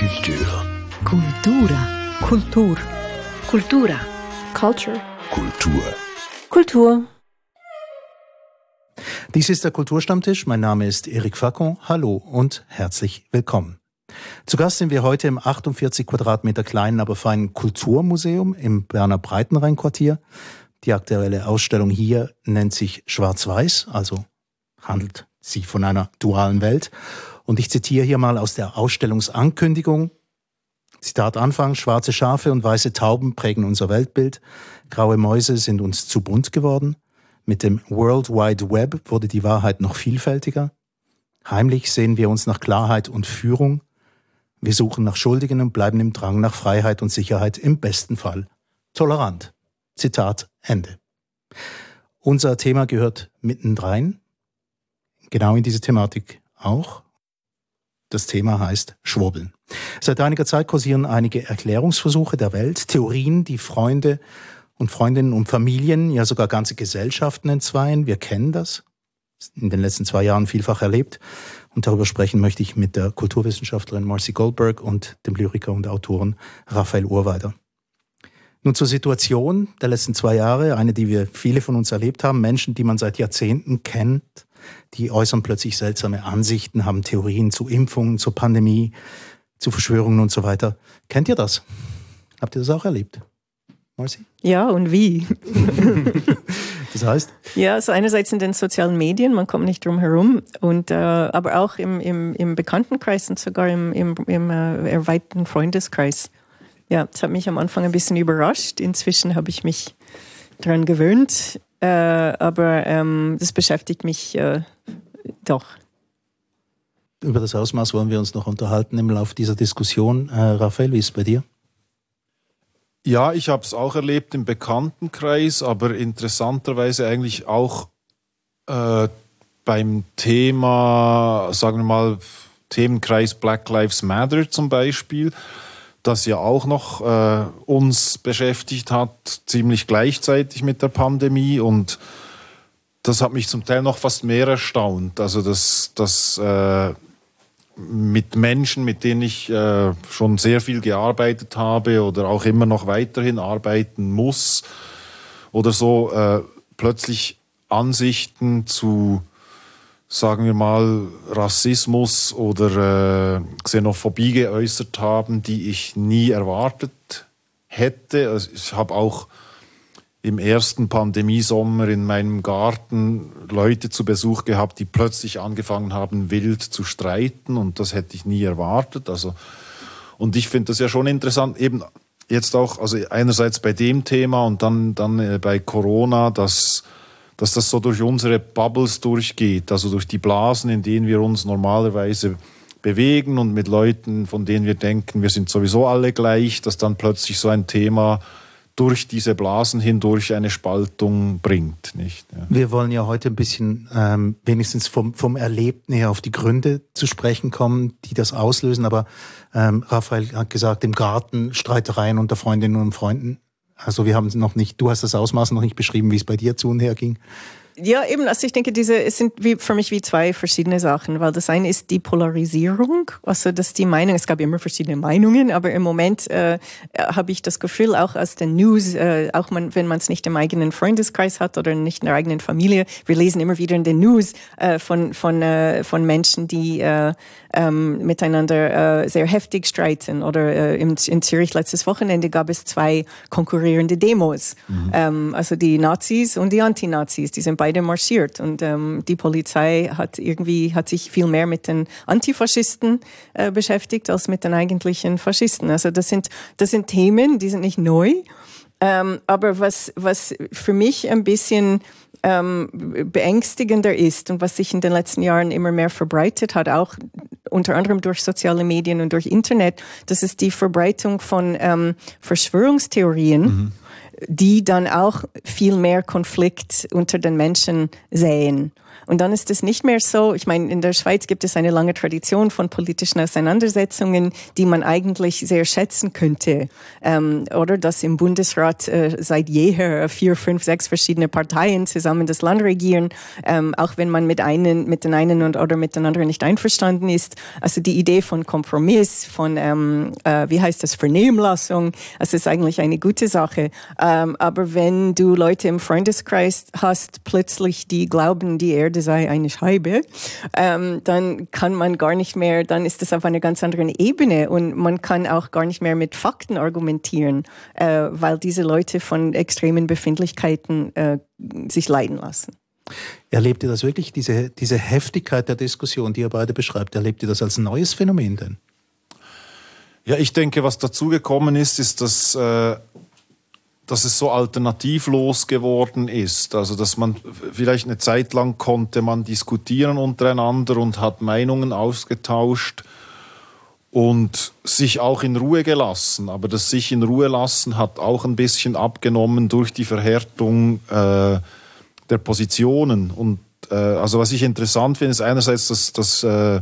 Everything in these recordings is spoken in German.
Culture. Cultura. Kultur. Cultura. Culture. Kultur. Kultur. Dies ist der Kulturstammtisch. Mein Name ist Eric Facon. Hallo und herzlich willkommen. Zu Gast sind wir heute im 48 Quadratmeter kleinen, aber feinen Kulturmuseum im Berner Breitenrhein-Quartier. Die aktuelle Ausstellung hier nennt sich Schwarz-Weiß, also handelt sie von einer dualen Welt. Und ich zitiere hier mal aus der Ausstellungsankündigung. Zitat Anfang, schwarze Schafe und weiße Tauben prägen unser Weltbild. Graue Mäuse sind uns zu bunt geworden. Mit dem World Wide Web wurde die Wahrheit noch vielfältiger. Heimlich sehen wir uns nach Klarheit und Führung. Wir suchen nach Schuldigen und bleiben im Drang nach Freiheit und Sicherheit, im besten Fall tolerant. Zitat Ende. Unser Thema gehört mittendrein, genau in diese Thematik auch. Das Thema heißt Schwurbeln. Seit einiger Zeit kursieren einige Erklärungsversuche der Welt, Theorien, die Freunde und Freundinnen und Familien, ja sogar ganze Gesellschaften entzweien. Wir kennen das, in den letzten zwei Jahren vielfach erlebt. Und darüber sprechen möchte ich mit der Kulturwissenschaftlerin Marcy Goldberg und dem Lyriker und Autoren Raphael Urweider. Nun zur Situation der letzten zwei Jahre, eine, die wir viele von uns erlebt haben. Menschen, die man seit Jahrzehnten kennt, die äußern plötzlich seltsame Ansichten, haben Theorien zu Impfungen, zur Pandemie, zu Verschwörungen und so weiter. Kennt ihr das? Habt ihr das auch erlebt? Marcy? Ja, und wie? Das heißt? Ja, also einerseits in den sozialen Medien, man kommt nicht drum herum, und, äh, aber auch im, im, im Bekanntenkreis und sogar im, im, im äh, erweiterten Freundeskreis. Ja, das hat mich am Anfang ein bisschen überrascht. Inzwischen habe ich mich daran gewöhnt, äh, aber ähm, das beschäftigt mich äh, doch. Über das Ausmaß wollen wir uns noch unterhalten im Laufe dieser Diskussion. Äh, Raphael, wie ist es bei dir? Ja, ich habe es auch erlebt im Bekanntenkreis, aber interessanterweise eigentlich auch äh, beim Thema, sagen wir mal, Themenkreis Black Lives Matter zum Beispiel, das ja auch noch äh, uns beschäftigt hat, ziemlich gleichzeitig mit der Pandemie und das hat mich zum Teil noch fast mehr erstaunt. Also dass das äh, mit Menschen, mit denen ich äh, schon sehr viel gearbeitet habe oder auch immer noch weiterhin arbeiten muss oder so, äh, plötzlich Ansichten zu, sagen wir mal, Rassismus oder äh, Xenophobie geäußert haben, die ich nie erwartet hätte. Also ich habe auch im ersten Pandemiesommer in meinem Garten Leute zu Besuch gehabt, die plötzlich angefangen haben, wild zu streiten und das hätte ich nie erwartet. Also, und ich finde das ja schon interessant, eben jetzt auch, also einerseits bei dem Thema und dann, dann äh, bei Corona, dass, dass das so durch unsere Bubbles durchgeht, also durch die Blasen, in denen wir uns normalerweise bewegen und mit Leuten, von denen wir denken, wir sind sowieso alle gleich, dass dann plötzlich so ein Thema durch diese Blasen hindurch eine Spaltung bringt. Nicht? Ja. Wir wollen ja heute ein bisschen ähm, wenigstens vom, vom Erlebten her auf die Gründe zu sprechen kommen, die das auslösen. Aber ähm, Raphael hat gesagt, im Garten Streitereien unter Freundinnen und Freunden. Also wir haben noch nicht, du hast das Ausmaß noch nicht beschrieben, wie es bei dir zu und her ging. Ja, eben, also ich denke, diese, es sind wie, für mich wie zwei verschiedene Sachen, weil das eine ist die Polarisierung, also dass die Meinung, es gab immer verschiedene Meinungen, aber im Moment äh, habe ich das Gefühl, auch aus den News, äh, auch man, wenn man es nicht im eigenen Freundeskreis hat oder nicht in der eigenen Familie, wir lesen immer wieder in den News äh, von, von, äh, von Menschen, die äh, ähm, miteinander äh, sehr heftig streiten. Oder äh, in, in Zürich letztes Wochenende gab es zwei konkurrierende Demos. Mhm. Ähm, also die Nazis und die Antinazis, die sind beide marschiert. Und ähm, die Polizei hat irgendwie, hat sich viel mehr mit den Antifaschisten äh, beschäftigt als mit den eigentlichen Faschisten. Also das sind, das sind Themen, die sind nicht neu. Ähm, aber was, was für mich ein bisschen ähm, beängstigender ist und was sich in den letzten Jahren immer mehr verbreitet hat, auch unter anderem durch soziale Medien und durch Internet, das ist die Verbreitung von ähm, Verschwörungstheorien. Mhm die dann auch viel mehr Konflikt unter den Menschen sehen. Und dann ist es nicht mehr so, ich meine, in der Schweiz gibt es eine lange Tradition von politischen Auseinandersetzungen, die man eigentlich sehr schätzen könnte. Ähm, oder dass im Bundesrat äh, seit jeher vier, fünf, sechs verschiedene Parteien zusammen das Land regieren, ähm, auch wenn man mit einen, mit den einen und oder mit den anderen nicht einverstanden ist. Also die Idee von Kompromiss, von ähm, äh, wie heißt das Vernehmlassung, also ist eigentlich eine gute Sache. Ähm, aber wenn du Leute im Freundeskreis hast, plötzlich die glauben, die Erde sei eine Scheibe, ähm, dann kann man gar nicht mehr, dann ist das auf einer ganz anderen Ebene und man kann auch gar nicht mehr mit Fakten argumentieren, äh, weil diese Leute von extremen Befindlichkeiten äh, sich leiden lassen. Erlebt ihr das wirklich, diese, diese Heftigkeit der Diskussion, die ihr beide beschreibt, erlebt ihr das als neues Phänomen denn? Ja, ich denke, was dazugekommen ist, ist, dass, äh, dass es so alternativlos geworden ist. Also, dass man vielleicht eine Zeit lang konnte man diskutieren untereinander und hat Meinungen ausgetauscht und sich auch in Ruhe gelassen. Aber das sich in Ruhe lassen hat auch ein bisschen abgenommen durch die Verhärtung äh, der Positionen. Und äh, also was ich interessant finde, ist einerseits, dass, dass äh,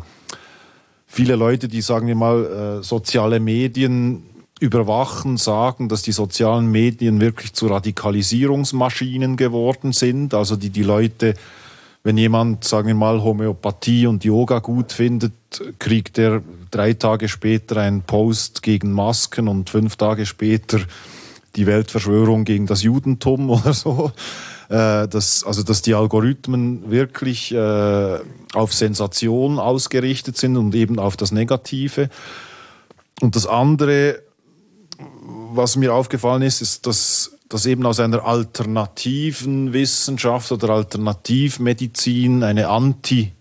viele Leute, die sagen wir mal äh, soziale Medien überwachen, sagen, dass die sozialen Medien wirklich zu Radikalisierungsmaschinen geworden sind. Also die die Leute wenn jemand, sagen wir mal, Homöopathie und Yoga gut findet, kriegt er drei Tage später einen Post gegen Masken und fünf Tage später die Weltverschwörung gegen das Judentum oder so. Äh, dass, also, dass die Algorithmen wirklich äh, auf Sensation ausgerichtet sind und eben auf das Negative. Und das andere, was mir aufgefallen ist, ist, dass dass eben aus einer alternativen Wissenschaft oder Alternativmedizin eine Anti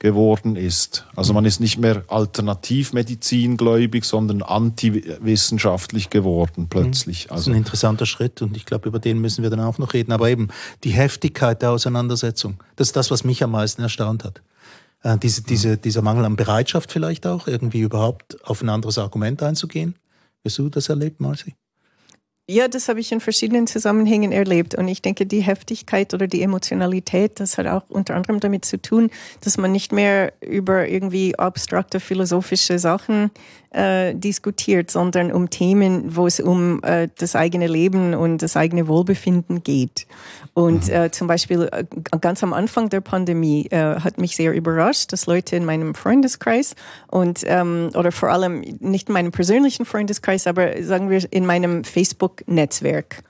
geworden ist. Also man ist nicht mehr Alternativmedizin gläubig, sondern antiwissenschaftlich geworden plötzlich. Also das ist ein also interessanter Schritt und ich glaube, über den müssen wir dann auch noch reden. Aber eben die Heftigkeit der Auseinandersetzung, das ist das, was mich am meisten erstaunt hat. Äh, diese, diese, dieser Mangel an Bereitschaft vielleicht auch, irgendwie überhaupt auf ein anderes Argument einzugehen. Hast du das erlebt, Marci? Ja, das habe ich in verschiedenen Zusammenhängen erlebt. Und ich denke, die Heftigkeit oder die Emotionalität, das hat auch unter anderem damit zu tun, dass man nicht mehr über irgendwie abstrakte philosophische Sachen äh, diskutiert, sondern um Themen, wo es um äh, das eigene Leben und das eigene Wohlbefinden geht. Und mhm. äh, zum Beispiel äh, ganz am Anfang der Pandemie äh, hat mich sehr überrascht, dass Leute in meinem Freundeskreis und ähm, oder vor allem nicht in meinem persönlichen Freundeskreis, aber sagen wir in meinem Facebook-Netzwerk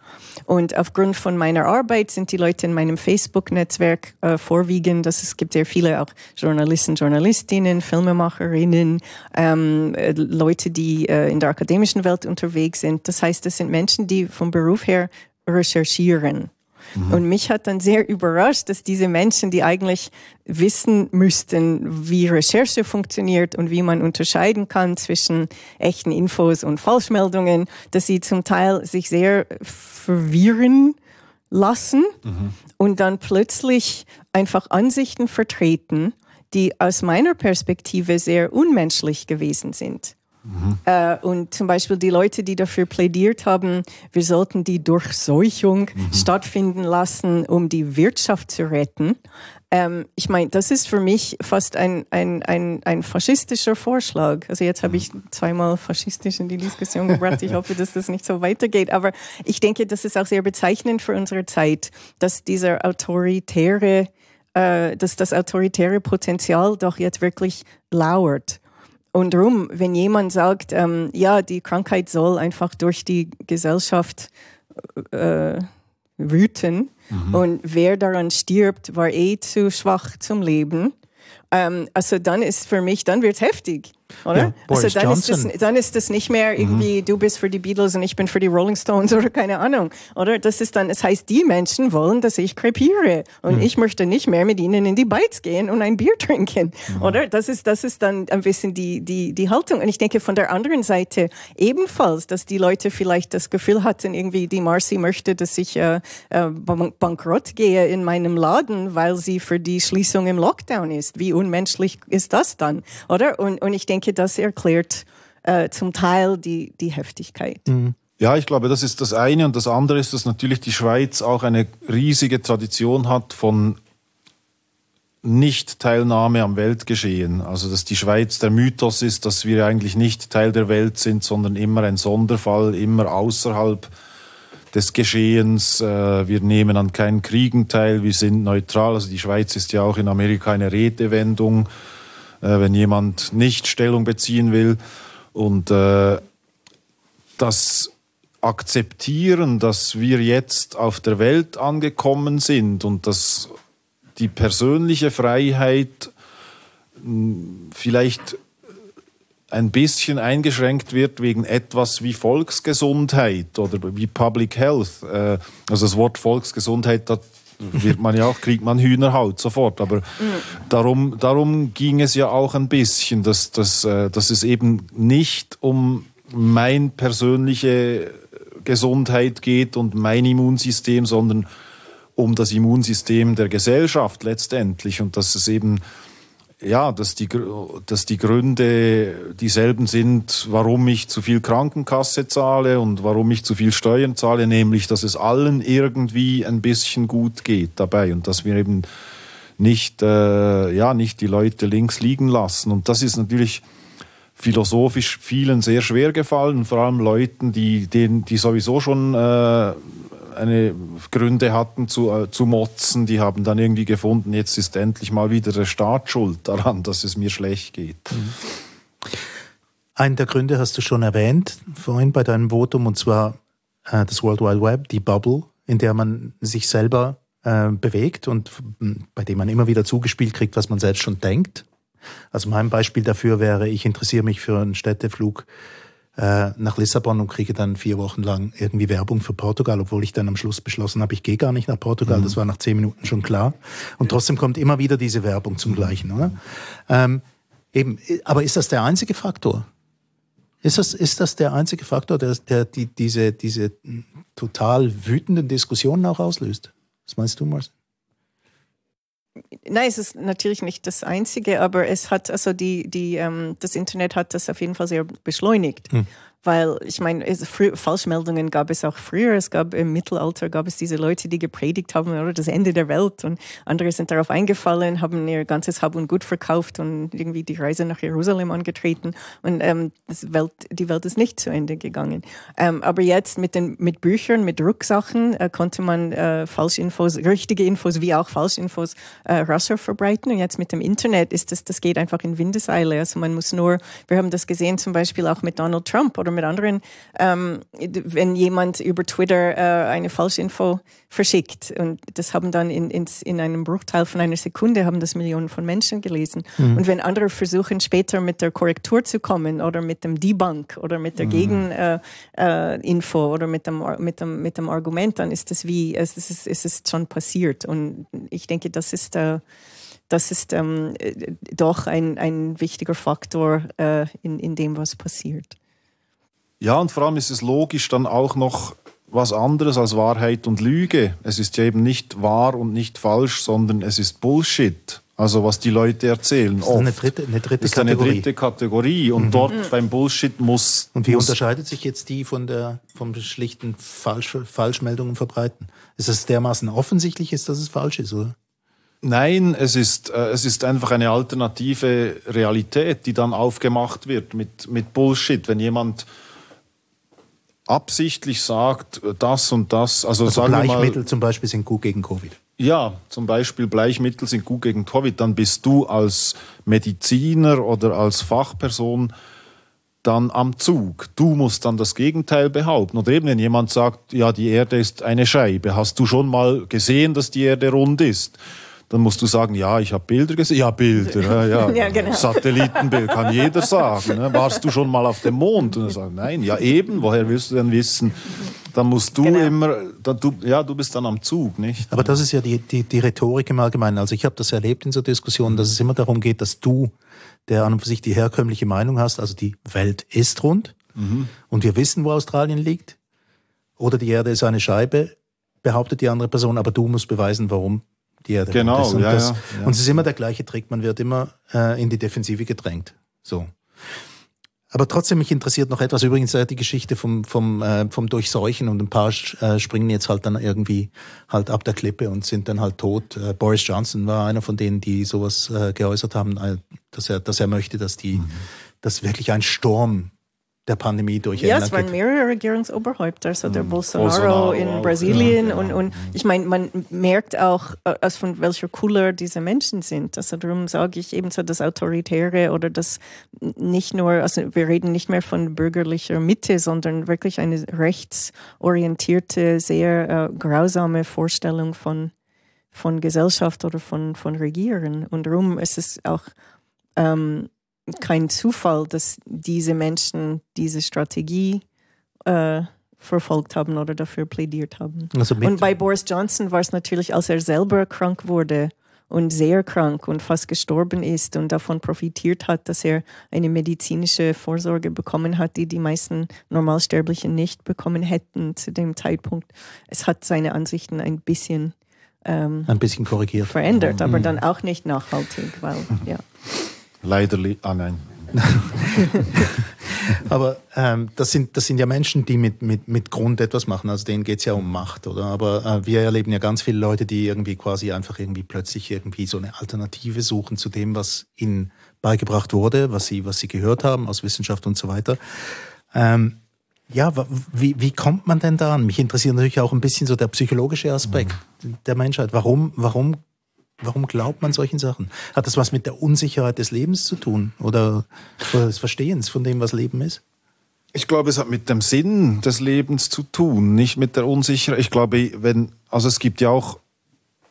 und aufgrund von meiner Arbeit sind die Leute in meinem Facebook-Netzwerk äh, vorwiegend, dass es gibt sehr viele auch Journalisten, Journalistinnen, Filmemacherinnen, ähm, äh, Leute, die äh, in der akademischen Welt unterwegs sind. Das heißt, es sind Menschen, die vom Beruf her recherchieren. Mhm. Und mich hat dann sehr überrascht, dass diese Menschen, die eigentlich wissen müssten, wie Recherche funktioniert und wie man unterscheiden kann zwischen echten Infos und Falschmeldungen, dass sie zum Teil sich sehr verwirren lassen mhm. und dann plötzlich einfach Ansichten vertreten, die aus meiner Perspektive sehr unmenschlich gewesen sind. Mhm. Äh, und zum Beispiel die Leute, die dafür plädiert haben, wir sollten die Durchseuchung mhm. stattfinden lassen, um die Wirtschaft zu retten. Ähm, ich meine, das ist für mich fast ein, ein, ein, ein faschistischer Vorschlag. Also jetzt habe ich zweimal faschistisch in die Diskussion gebracht. Ich hoffe, dass das nicht so weitergeht. Aber ich denke, das ist auch sehr bezeichnend für unsere Zeit, dass dieser autoritäre, äh, dass das autoritäre Potenzial doch jetzt wirklich lauert. Und darum, wenn jemand sagt, ähm, ja, die Krankheit soll einfach durch die Gesellschaft äh, wüten mhm. und wer daran stirbt, war eh zu schwach zum Leben, ähm, also dann ist für mich, dann wird es heftig. Oder? Ja, also dann ist, das, dann ist das nicht mehr irgendwie, mhm. du bist für die Beatles und ich bin für die Rolling Stones oder keine Ahnung. Oder? Das ist dann, es das heißt, die Menschen wollen, dass ich krepiere. Und mhm. ich möchte nicht mehr mit ihnen in die Bites gehen und ein Bier trinken. Mhm. Oder? Das ist, das ist dann ein bisschen die, die, die Haltung. Und ich denke von der anderen Seite ebenfalls, dass die Leute vielleicht das Gefühl hatten, irgendwie, die Marcy möchte, dass ich äh, äh, bankrott gehe in meinem Laden, weil sie für die Schließung im Lockdown ist. Wie unmenschlich ist das dann? Oder? Und, und ich denke, das erklärt äh, zum Teil die, die Heftigkeit. Mhm. Ja, ich glaube, das ist das eine. Und das andere ist, dass natürlich die Schweiz auch eine riesige Tradition hat von Nicht-Teilnahme am Weltgeschehen. Also dass die Schweiz der Mythos ist, dass wir eigentlich nicht Teil der Welt sind, sondern immer ein Sonderfall, immer außerhalb des Geschehens. Äh, wir nehmen an keinen Kriegen teil, wir sind neutral. Also die Schweiz ist ja auch in Amerika eine Redewendung, äh, wenn jemand nicht Stellung beziehen will. Und äh, das Akzeptieren, dass wir jetzt auf der Welt angekommen sind und dass die persönliche Freiheit hm, vielleicht ein bisschen eingeschränkt wird wegen etwas wie Volksgesundheit oder wie Public Health. Äh, also das Wort Volksgesundheit, wird man ja auch, kriegt man Hühnerhaut sofort. Aber darum, darum ging es ja auch ein bisschen, dass, dass, äh, dass es eben nicht um mein persönliche Gesundheit geht und mein Immunsystem, sondern um das Immunsystem der Gesellschaft letztendlich und dass es eben ja, dass die, dass die Gründe dieselben sind, warum ich zu viel Krankenkasse zahle und warum ich zu viel Steuern zahle, nämlich, dass es allen irgendwie ein bisschen gut geht dabei und dass wir eben nicht, äh, ja, nicht die Leute links liegen lassen. Und das ist natürlich philosophisch vielen sehr schwer gefallen, vor allem Leuten, die, denen, die sowieso schon äh, eine Gründe hatten zu, äh, zu motzen, die haben dann irgendwie gefunden, jetzt ist endlich mal wieder der Staat schuld daran, dass es mir schlecht geht. Mhm. Einen der Gründe hast du schon erwähnt vorhin bei deinem Votum, und zwar äh, das World Wide Web, die Bubble, in der man sich selber äh, bewegt und bei dem man immer wieder zugespielt kriegt, was man selbst schon denkt. Also mein Beispiel dafür wäre, ich interessiere mich für einen Städteflug äh, nach Lissabon und kriege dann vier Wochen lang irgendwie Werbung für Portugal, obwohl ich dann am Schluss beschlossen habe, ich gehe gar nicht nach Portugal. Mhm. Das war nach zehn Minuten schon klar. Und trotzdem kommt immer wieder diese Werbung zum Gleichen, oder? Ähm, eben, aber ist das der einzige Faktor? Ist das, ist das der einzige Faktor, der, der die, diese, diese total wütenden Diskussionen auch auslöst? Was meinst du, Marcel? Nein, es ist natürlich nicht das Einzige, aber es hat, also die, die, ähm, das Internet hat das auf jeden Fall sehr beschleunigt. Hm. Weil ich meine, Falschmeldungen gab es auch früher. Es gab im Mittelalter gab es diese Leute, die gepredigt haben, oder das Ende der Welt. Und andere sind darauf eingefallen, haben ihr ganzes Hab und Gut verkauft und irgendwie die Reise nach Jerusalem angetreten. Und ähm, Welt, die Welt ist nicht zu Ende gegangen. Ähm, aber jetzt mit den mit Büchern, mit Rücksachen äh, konnte man äh, Falschinfos, richtige Infos wie auch Falschinfos äh, rascher verbreiten. Und jetzt mit dem Internet ist das, das geht einfach in Windeseile. Also man muss nur, wir haben das gesehen zum Beispiel auch mit Donald Trump oder mit anderen, ähm, wenn jemand über Twitter äh, eine Falschinfo verschickt. Und das haben dann in, in, in einem Bruchteil von einer Sekunde haben das Millionen von Menschen gelesen. Mhm. Und wenn andere versuchen, später mit der Korrektur zu kommen oder mit dem Debunk oder mit der mhm. Gegeninfo äh, äh, oder mit dem, mit, dem, mit dem Argument, dann ist das wie, es ist, es ist schon passiert. Und ich denke, das ist äh, das ist ähm, doch ein, ein wichtiger Faktor äh, in, in dem, was passiert. Ja, und vor allem ist es logisch dann auch noch was anderes als Wahrheit und Lüge. Es ist ja eben nicht wahr und nicht falsch, sondern es ist Bullshit. Also was die Leute erzählen. Das ist eine dritte, eine dritte das ist Kategorie. eine dritte Kategorie. Und mhm. dort mhm. beim Bullshit muss. Und wie muss unterscheidet sich jetzt die von der vom schlichten Falsch, Falschmeldungen verbreiten? Ist es dermaßen offensichtlich ist, dass es falsch ist, oder? Nein, es ist, äh, es ist einfach eine alternative Realität, die dann aufgemacht wird mit, mit Bullshit. Wenn jemand absichtlich sagt, das und das. Also, also Bleichmittel mal, zum Beispiel sind gut gegen Covid. Ja, zum Beispiel Bleichmittel sind gut gegen Covid. Dann bist du als Mediziner oder als Fachperson dann am Zug. Du musst dann das Gegenteil behaupten. Oder eben, wenn jemand sagt, ja, die Erde ist eine Scheibe, hast du schon mal gesehen, dass die Erde rund ist? Dann musst du sagen, ja, ich habe Bilder gesehen. Ja, Bilder, ja, ja genau. Satellitenbild kann jeder sagen. Ne? Warst du schon mal auf dem Mond? Und dann sagen, nein, ja eben, woher willst du denn wissen? Dann musst du genau. immer, dann, du, ja, du bist dann am Zug, nicht? Aber das ist ja die, die, die Rhetorik im Allgemeinen. Also ich habe das erlebt in so Diskussionen, dass es immer darum geht, dass du, der an und für sich die herkömmliche Meinung hast, also die Welt ist rund mhm. und wir wissen, wo Australien liegt, oder die Erde ist eine Scheibe, behauptet die andere Person, aber du musst beweisen, warum die er genau, und, ja, das, ja, ja. und es ist immer der gleiche Trick, man wird immer äh, in die Defensive gedrängt. So. Aber trotzdem, mich interessiert noch etwas. Übrigens äh, die Geschichte vom, vom, äh, vom Durchseuchen und ein paar äh, springen jetzt halt dann irgendwie halt ab der Klippe und sind dann halt tot. Äh, Boris Johnson war einer von denen, die sowas äh, geäußert haben, äh, dass er, dass er möchte, dass die, mhm. dass wirklich ein Sturm der Pandemie durch Ja, es waren mehrere Regierungsoberhäupter, also der mm. Bolsonaro, Bolsonaro in Brasilien ja, und, und ich meine, man merkt auch, aus von welcher Couleur diese Menschen sind. Also darum sage ich eben so das Autoritäre oder das nicht nur, also wir reden nicht mehr von bürgerlicher Mitte, sondern wirklich eine rechtsorientierte, sehr äh, grausame Vorstellung von, von Gesellschaft oder von, von Regieren. Und darum ist es auch ähm, kein Zufall, dass diese Menschen diese Strategie äh, verfolgt haben oder dafür plädiert haben. Also und bei Boris Johnson war es natürlich, als er selber krank wurde und sehr krank und fast gestorben ist und davon profitiert hat, dass er eine medizinische Vorsorge bekommen hat, die die meisten Normalsterblichen nicht bekommen hätten zu dem Zeitpunkt. Es hat seine Ansichten ein bisschen ähm, ein bisschen korrigiert verändert, aber mhm. dann auch nicht nachhaltig, weil ja. Leider, ah nein. Aber ähm, das, sind, das sind ja Menschen, die mit, mit, mit Grund etwas machen. Also denen geht es ja um Macht, oder? Aber äh, wir erleben ja ganz viele Leute, die irgendwie quasi einfach irgendwie plötzlich irgendwie so eine Alternative suchen zu dem, was ihnen beigebracht wurde, was sie, was sie gehört haben aus Wissenschaft und so weiter. Ähm, ja, wie, wie kommt man denn da an? Mich interessiert natürlich auch ein bisschen so der psychologische Aspekt mhm. der Menschheit. Warum, warum Warum glaubt man solchen Sachen? Hat das was mit der Unsicherheit des Lebens zu tun oder, oder des Verstehens von dem, was Leben ist? Ich glaube, es hat mit dem Sinn des Lebens zu tun, nicht mit der Unsicherheit. Ich glaube, wenn, also es gibt ja auch,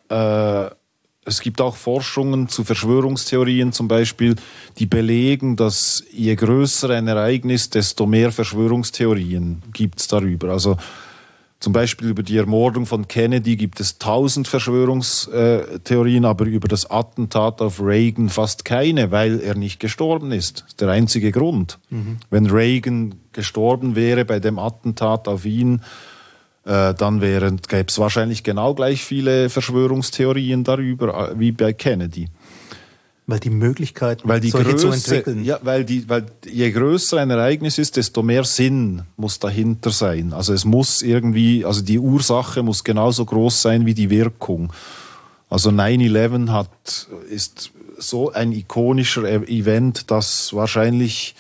äh, es gibt auch Forschungen zu Verschwörungstheorien zum Beispiel, die belegen, dass je größer ein Ereignis, desto mehr Verschwörungstheorien gibt es darüber. Also zum Beispiel über die Ermordung von Kennedy gibt es tausend Verschwörungstheorien, aber über das Attentat auf Reagan fast keine, weil er nicht gestorben ist. Das ist der einzige Grund. Mhm. Wenn Reagan gestorben wäre bei dem Attentat auf ihn, äh, dann gäbe es wahrscheinlich genau gleich viele Verschwörungstheorien darüber äh, wie bei Kennedy. Weil die Möglichkeit, weil die solche Größe, zu entwickeln. Ja, weil, die, weil je größer ein Ereignis ist, desto mehr Sinn muss dahinter sein. Also es muss irgendwie, also die Ursache muss genauso groß sein wie die Wirkung. Also 9-11 hat, ist so ein ikonischer e- Event, dass wahrscheinlich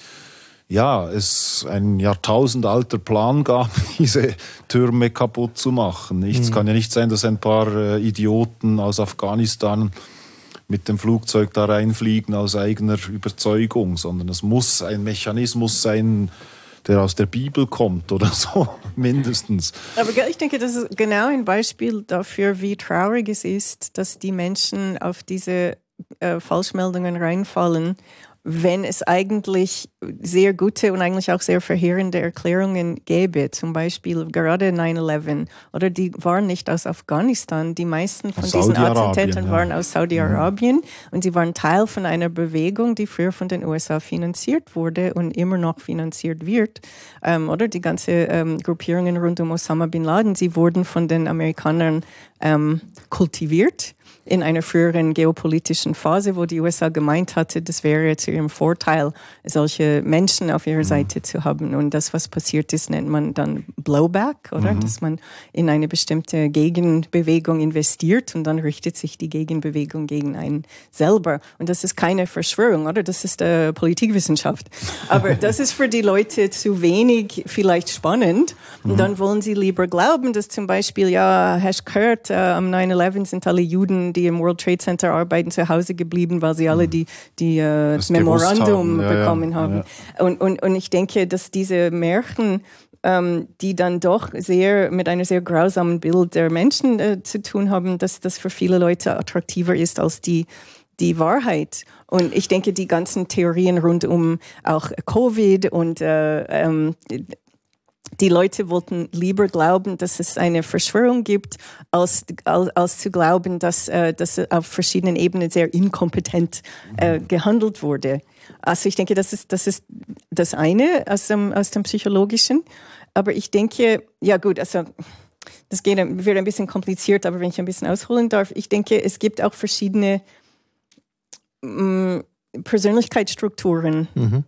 ja, es ein jahrtausendalter Plan gab, diese Türme kaputt zu machen. Nicht? Mhm. Es kann ja nicht sein, dass ein paar äh, Idioten aus Afghanistan mit dem Flugzeug da reinfliegen aus eigener Überzeugung, sondern es muss ein Mechanismus sein, der aus der Bibel kommt oder so, mindestens. Aber ich denke, das ist genau ein Beispiel dafür, wie traurig es ist, dass die Menschen auf diese äh, Falschmeldungen reinfallen wenn es eigentlich sehr gute und eigentlich auch sehr verheerende Erklärungen gäbe, zum Beispiel gerade 9-11 oder die waren nicht aus Afghanistan, die meisten von diesen Attentätern ja. waren aus Saudi-Arabien mhm. und sie waren Teil von einer Bewegung, die früher von den USA finanziert wurde und immer noch finanziert wird, ähm, oder die ganze ähm, Gruppierungen rund um Osama bin Laden, sie wurden von den Amerikanern ähm, kultiviert in einer früheren geopolitischen Phase, wo die USA gemeint hatte, das wäre zu ihrem Vorteil, solche Menschen auf ihrer mhm. Seite zu haben. Und das, was passiert ist, nennt man dann Blowback, oder? Mhm. Dass man in eine bestimmte Gegenbewegung investiert und dann richtet sich die Gegenbewegung gegen einen selber. Und das ist keine Verschwörung, oder? Das ist äh, Politikwissenschaft. Aber das ist für die Leute zu wenig vielleicht spannend. Und mhm. dann wollen sie lieber glauben, dass zum Beispiel, ja, hast gehört, äh, am 9-11 sind alle Juden die im World Trade Center arbeiten, zu Hause geblieben, weil sie alle mhm. die, die äh, Memorandum haben. Ja, bekommen ja, haben. Ja. Und, und, und ich denke, dass diese Märchen ähm, die dann doch sehr mit einem sehr grausamen Bild der Menschen äh, zu tun haben, dass das für viele Leute attraktiver ist als die die Wahrheit. Und ich denke, die ganzen Theorien rund um auch Covid und äh, ähm, die Leute wollten lieber glauben, dass es eine Verschwörung gibt, als, als, als zu glauben, dass, äh, dass auf verschiedenen Ebenen sehr inkompetent äh, gehandelt wurde. Also ich denke, das ist das, ist das eine aus dem, aus dem Psychologischen. Aber ich denke, ja gut, also das geht, wird ein bisschen kompliziert, aber wenn ich ein bisschen ausholen darf, ich denke, es gibt auch verschiedene mh, mm, Persönlichkeitsstrukturen. Mhm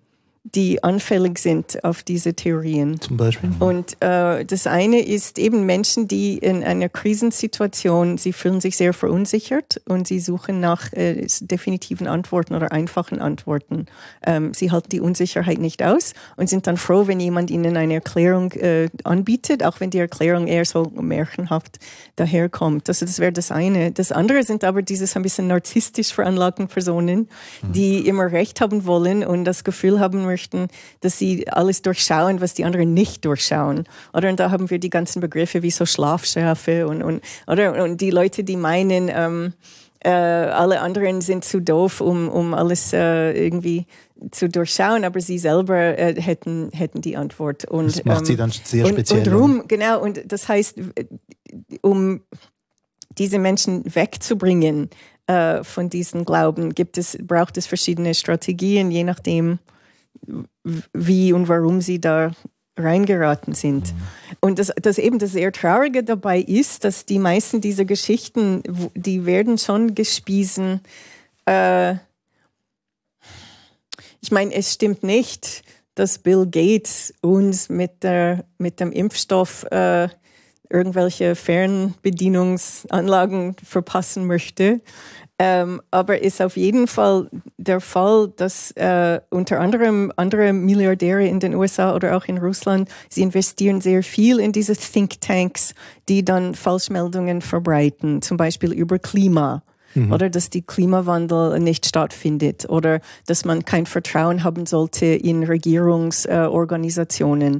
die anfällig sind auf diese Theorien. Zum Beispiel. Und äh, das eine ist eben Menschen, die in einer Krisensituation, sie fühlen sich sehr verunsichert und sie suchen nach äh, definitiven Antworten oder einfachen Antworten. Ähm, sie halten die Unsicherheit nicht aus und sind dann froh, wenn jemand ihnen eine Erklärung äh, anbietet, auch wenn die Erklärung eher so märchenhaft daherkommt. Also das wäre das eine. Das andere sind aber dieses ein bisschen narzisstisch veranlagten Personen, die immer Recht haben wollen und das Gefühl haben möchten, dass sie alles durchschauen, was die anderen nicht durchschauen. Oder und da haben wir die ganzen Begriffe wie so Schlafschärfe und, und, oder, und die Leute, die meinen, ähm, äh, alle anderen sind zu doof, um, um alles äh, irgendwie zu durchschauen, aber sie selber äh, hätten, hätten die Antwort. Und, das macht ähm, sie dann sehr speziell. Und, und rum, genau, und das heißt, um diese Menschen wegzubringen äh, von diesem Glauben, gibt es, braucht es verschiedene Strategien, je nachdem, wie und warum sie da reingeraten sind. Und das, das eben das sehr Traurige dabei ist, dass die meisten dieser Geschichten, die werden schon gespiesen. Äh, ich meine, es stimmt nicht, dass Bill Gates uns mit, der, mit dem Impfstoff äh, irgendwelche Fernbedienungsanlagen verpassen möchte. Ähm, aber ist auf jeden Fall der Fall, dass äh, unter anderem andere Milliardäre in den USA oder auch in Russland, sie investieren sehr viel in diese Thinktanks, die dann Falschmeldungen verbreiten, zum Beispiel über Klima. Mhm. Oder dass die Klimawandel nicht stattfindet oder dass man kein Vertrauen haben sollte in Regierungsorganisationen. Äh,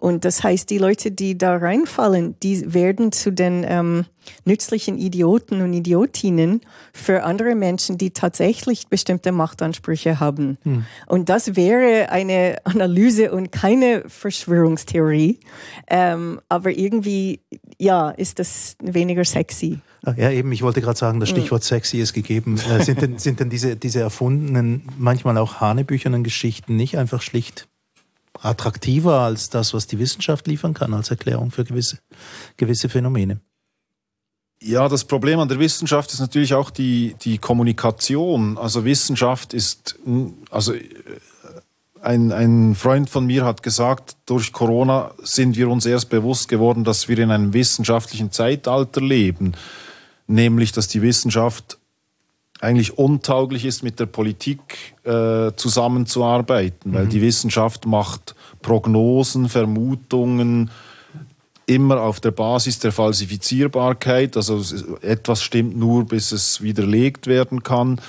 und das heißt, die Leute, die da reinfallen, die werden zu den ähm, nützlichen Idioten und Idiotinnen für andere Menschen, die tatsächlich bestimmte Machtansprüche haben. Hm. Und das wäre eine Analyse und keine Verschwörungstheorie. Ähm, aber irgendwie, ja, ist das weniger sexy. Ja, eben, ich wollte gerade sagen, das hm. Stichwort sexy ist gegeben. Äh, sind denn, sind denn diese, diese erfundenen, manchmal auch hanebüchernen Geschichten nicht einfach schlicht attraktiver als das, was die Wissenschaft liefern kann als Erklärung für gewisse, gewisse Phänomene. Ja, das Problem an der Wissenschaft ist natürlich auch die, die Kommunikation. Also Wissenschaft ist, also äh, ein, ein Freund von mir hat gesagt, durch Corona sind wir uns erst bewusst geworden, dass wir in einem wissenschaftlichen Zeitalter leben. Nämlich, dass die Wissenschaft eigentlich untauglich ist, mit der Politik äh, zusammenzuarbeiten, mhm. weil die Wissenschaft macht Prognosen, Vermutungen immer auf der Basis der Falsifizierbarkeit. Also etwas stimmt nur, bis es widerlegt werden kann.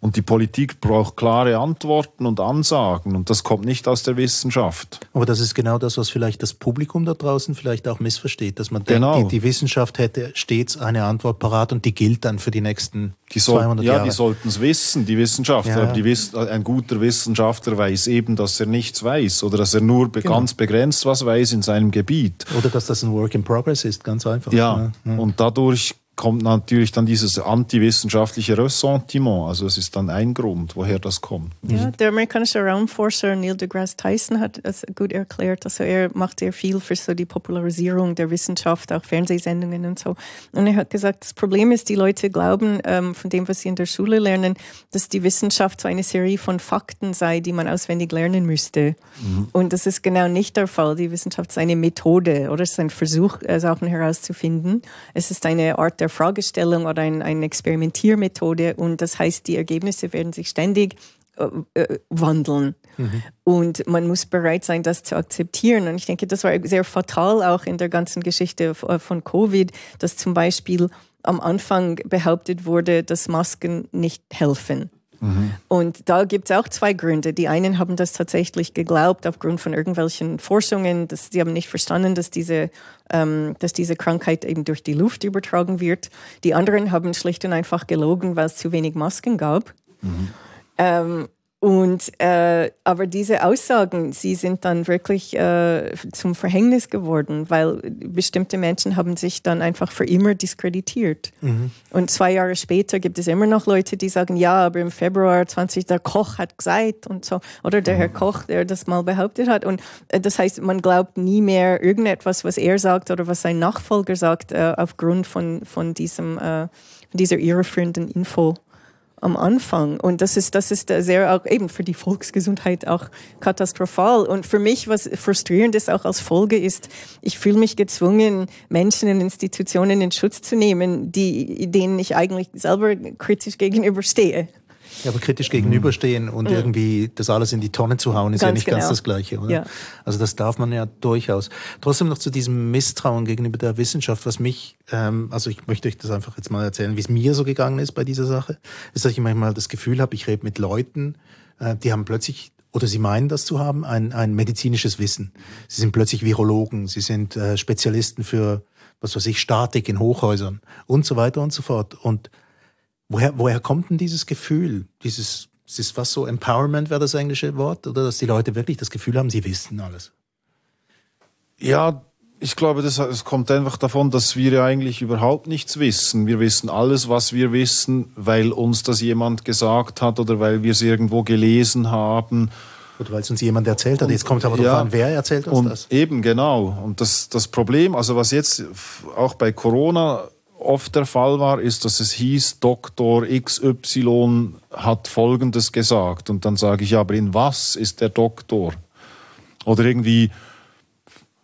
Und die Politik braucht klare Antworten und Ansagen und das kommt nicht aus der Wissenschaft. Aber das ist genau das, was vielleicht das Publikum da draußen vielleicht auch missversteht, dass man genau. denkt, die, die, Wissenschaft hätte stets eine Antwort parat und die gilt dann für die nächsten die soll, 200 ja, Jahre. Ja, die sollten es wissen, die Wissenschaftler. Ja. Die ein guter Wissenschaftler weiß eben, dass er nichts weiß oder dass er nur genau. ganz begrenzt was weiß in seinem Gebiet. Oder dass das ein Work in Progress ist, ganz einfach. Ja, ja. und dadurch kommt natürlich dann dieses antiwissenschaftliche Ressentiment. Also es ist dann ein Grund, woher das kommt. Ja, der amerikanische Raumforscher Neil deGrasse Tyson hat es gut erklärt. Also er macht sehr viel für so die Popularisierung der Wissenschaft, auch Fernsehsendungen und so. Und er hat gesagt, das Problem ist, die Leute glauben ähm, von dem, was sie in der Schule lernen, dass die Wissenschaft so eine Serie von Fakten sei, die man auswendig lernen müsste. Mhm. Und das ist genau nicht der Fall. Die Wissenschaft ist eine Methode oder es ist ein Versuch, äh, Sachen herauszufinden. Es ist eine Art der Fragestellung oder ein, eine Experimentiermethode und das heißt, die Ergebnisse werden sich ständig äh, äh, wandeln. Mhm. Und man muss bereit sein, das zu akzeptieren. Und ich denke, das war sehr fatal auch in der ganzen Geschichte äh, von Covid, dass zum Beispiel am Anfang behauptet wurde, dass Masken nicht helfen. Mhm. Und da gibt es auch zwei Gründe. Die einen haben das tatsächlich geglaubt aufgrund von irgendwelchen Forschungen. Dass, sie haben nicht verstanden, dass diese, ähm, dass diese Krankheit eben durch die Luft übertragen wird. Die anderen haben schlicht und einfach gelogen, weil es zu wenig Masken gab. Mhm. Ähm, und äh, aber diese Aussagen, sie sind dann wirklich äh, zum Verhängnis geworden, weil bestimmte Menschen haben sich dann einfach für immer diskreditiert. Mhm. Und zwei Jahre später gibt es immer noch Leute, die sagen, ja, aber im Februar 20 der Koch hat gesagt und so oder der mhm. Herr Koch, der das mal behauptet hat. Und äh, das heißt, man glaubt nie mehr irgendetwas, was er sagt oder was sein Nachfolger sagt, äh, aufgrund von von diesem äh, dieser irreführenden Info. Am Anfang. Und das ist, das ist sehr auch eben für die Volksgesundheit auch katastrophal. Und für mich, was frustrierend ist, auch als Folge ist, ich fühle mich gezwungen, Menschen und Institutionen in Schutz zu nehmen, die, denen ich eigentlich selber kritisch gegenüberstehe. Ja, aber kritisch gegenüberstehen und mhm. irgendwie das alles in die Tonne zu hauen, ist ganz ja nicht genau. ganz das Gleiche, oder? Ja. Also das darf man ja durchaus. Trotzdem noch zu diesem Misstrauen gegenüber der Wissenschaft, was mich, ähm, also ich möchte euch das einfach jetzt mal erzählen, wie es mir so gegangen ist bei dieser Sache, ist, dass ich manchmal das Gefühl habe, ich rede mit Leuten, äh, die haben plötzlich oder sie meinen das zu haben, ein, ein medizinisches Wissen. Sie sind plötzlich Virologen, sie sind äh, Spezialisten für, was weiß ich, Statik in Hochhäusern und so weiter und so fort. Und Woher, woher kommt denn dieses Gefühl? Dieses, ist was so Empowerment wäre das englische Wort? Oder dass die Leute wirklich das Gefühl haben, sie wissen alles? Ja, ich glaube, das, das kommt einfach davon, dass wir ja eigentlich überhaupt nichts wissen. Wir wissen alles, was wir wissen, weil uns das jemand gesagt hat oder weil wir es irgendwo gelesen haben. Oder weil es uns jemand erzählt hat. Jetzt kommt aber ja, an, wer erzählt uns und das? Eben, genau. Und das, das Problem, also was jetzt auch bei Corona oft der Fall war, ist, dass es hieß, Doktor XY hat Folgendes gesagt. Und dann sage ich, aber in was ist der Doktor? Oder irgendwie,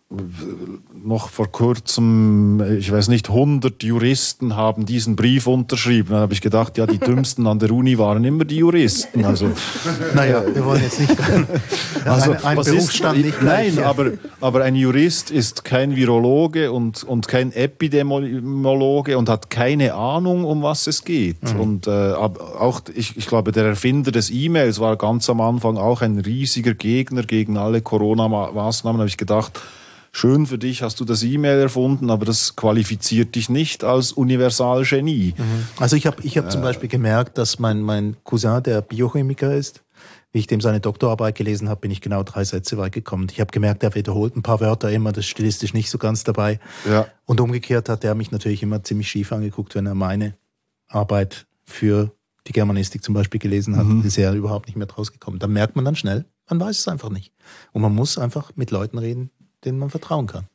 noch vor kurzem, ich weiß nicht, 100 Juristen haben diesen Brief unterschrieben. Dann habe ich gedacht, ja, die dümmsten an der Uni waren immer die Juristen. Also, naja, wir wollen jetzt nicht also, ein, ein Berufsstand ist, nicht Nein, gleich, aber, aber ein Jurist ist kein Virologe und, und kein Epidemiologe und hat keine Ahnung, um was es geht. Mhm. Und äh, auch, ich, ich glaube, der Erfinder des E-Mails war ganz am Anfang auch ein riesiger Gegner gegen alle Corona-Maßnahmen. Da habe ich gedacht, schön für dich, hast du das E-Mail erfunden, aber das qualifiziert dich nicht als Universalgenie. Mhm. Also ich habe ich hab zum Beispiel gemerkt, dass mein, mein Cousin, der Biochemiker ist, wie ich dem seine Doktorarbeit gelesen habe, bin ich genau drei Sätze weit gekommen. Ich habe gemerkt, er wiederholt ein paar Wörter immer, das stilistisch nicht so ganz dabei. Ja. Und umgekehrt hat er mich natürlich immer ziemlich schief angeguckt, wenn er meine Arbeit für die Germanistik zum Beispiel gelesen hat, mhm. ist er überhaupt nicht mehr draus gekommen. Da merkt man dann schnell, man weiß es einfach nicht. Und man muss einfach mit Leuten reden, denen man vertrauen kann.